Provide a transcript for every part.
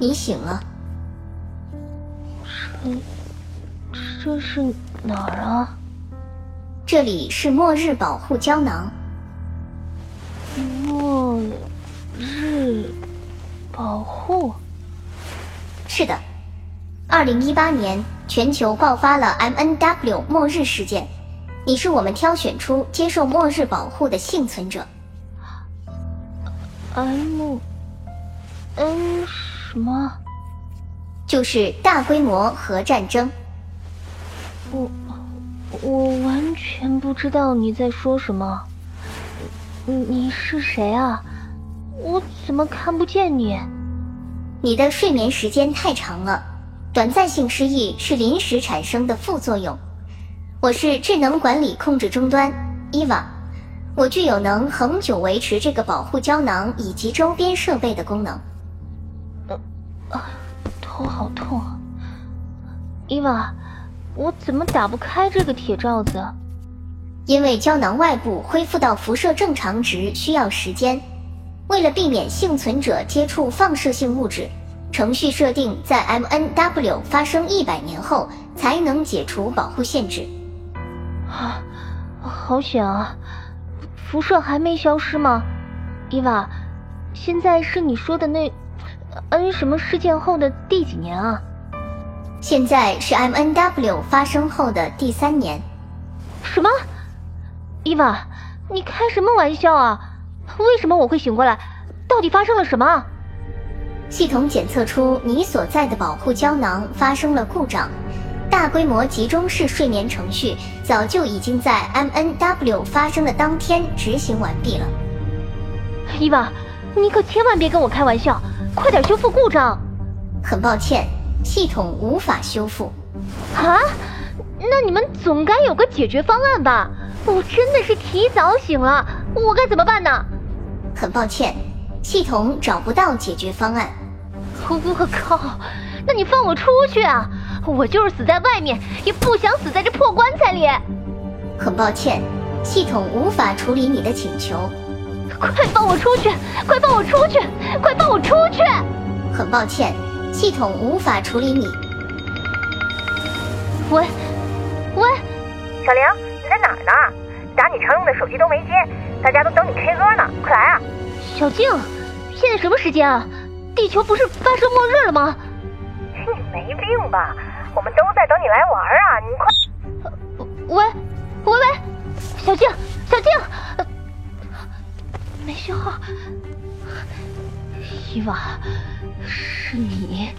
你醒了。这这是哪儿啊？这里是末日保护胶囊。末日保护？是的，二零一八年全球爆发了 MNW 末日事件，你是我们挑选出接受末日保护的幸存者。M N 什么？就是大规模核战争。我我完全不知道你在说什么。你你是谁啊？我怎么看不见你？你的睡眠时间太长了，短暂性失忆是临时产生的副作用。我是智能管理控制终端伊娃，我具有能恒久维持这个保护胶囊以及周边设备的功能。啊，头好痛！啊！伊娃，我怎么打不开这个铁罩子？因为胶囊外部恢复到辐射正常值需要时间。为了避免幸存者接触放射性物质，程序设定在 MNW 发生一百年后才能解除保护限制。啊，好险啊！辐射还没消失吗？伊娃，现在是你说的那 N 什么事件后的第几年啊？现在是 MNW 发生后的第三年。什么？伊娃，你开什么玩笑啊？为什么我会醒过来？到底发生了什么？系统检测出你所在的保护胶囊发生了故障，大规模集中式睡眠程序早就已经在 MNW 发生的当天执行完毕了。伊娃，你可千万别跟我开玩笑，快点修复故障。很抱歉，系统无法修复。啊？那你们总该有个解决方案吧？我真的是提早醒了，我该怎么办呢？很抱歉，系统找不到解决方案。我靠！那你放我出去啊！我就是死在外面，也不想死在这破棺材里。很抱歉，系统无法处理你的请求。快放我出去！快放我出去！快放我出去！很抱歉，系统无法处理你。喂，喂，小玲，你在哪儿呢？打你常用的手机都没接，大家都等你 K 歌呢，快来啊！小静，现在什么时间啊？地球不是发生末日了吗？你没病吧？我们都在等你来玩啊！你快，喂，喂伊娃，是你，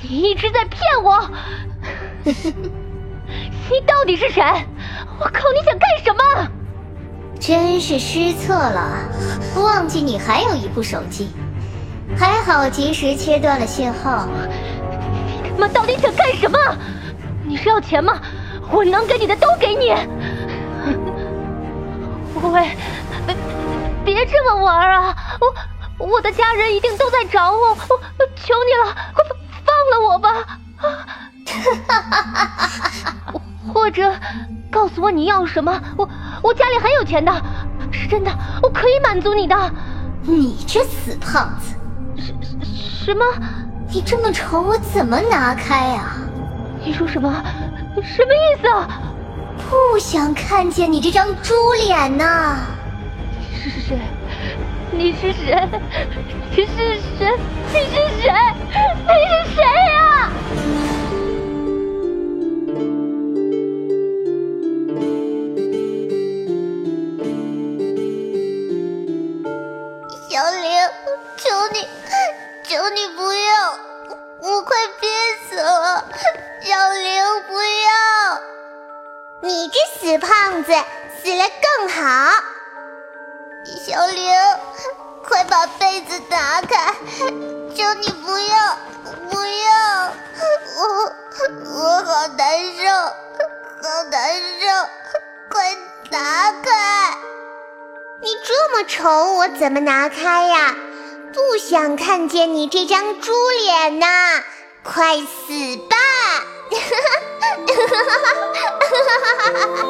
你一直在骗我。你到底是谁？我靠！你想干什么？真是失策了，忘记你还有一部手机，还好及时切断了信号。你他妈到底想干什么？你是要钱吗？我能给你的都给你。喂，别别这么玩啊！我我的家人一定都在找我，我求你了，快放了我吧！哈哈哈哈哈！或者。告诉我你要什么？我我家里很有钱的，是真的，我可以满足你的。你这死胖子，什什么？你这么丑，我怎么拿开啊？你说什么？什么意思啊？不想看见你这张猪脸呐！是是谁？你是谁？你是谁？你是谁？你是谁呀？小玲，求你，求你不要，我快憋死了！小玲，不要！你这死胖子，死了更好。小玲。把被子打开！求你不要，不要！我我好难受，好难受！快拿开！你这么丑，我怎么拿开呀？不想看见你这张猪脸呐！快死吧！哈哈哈哈哈！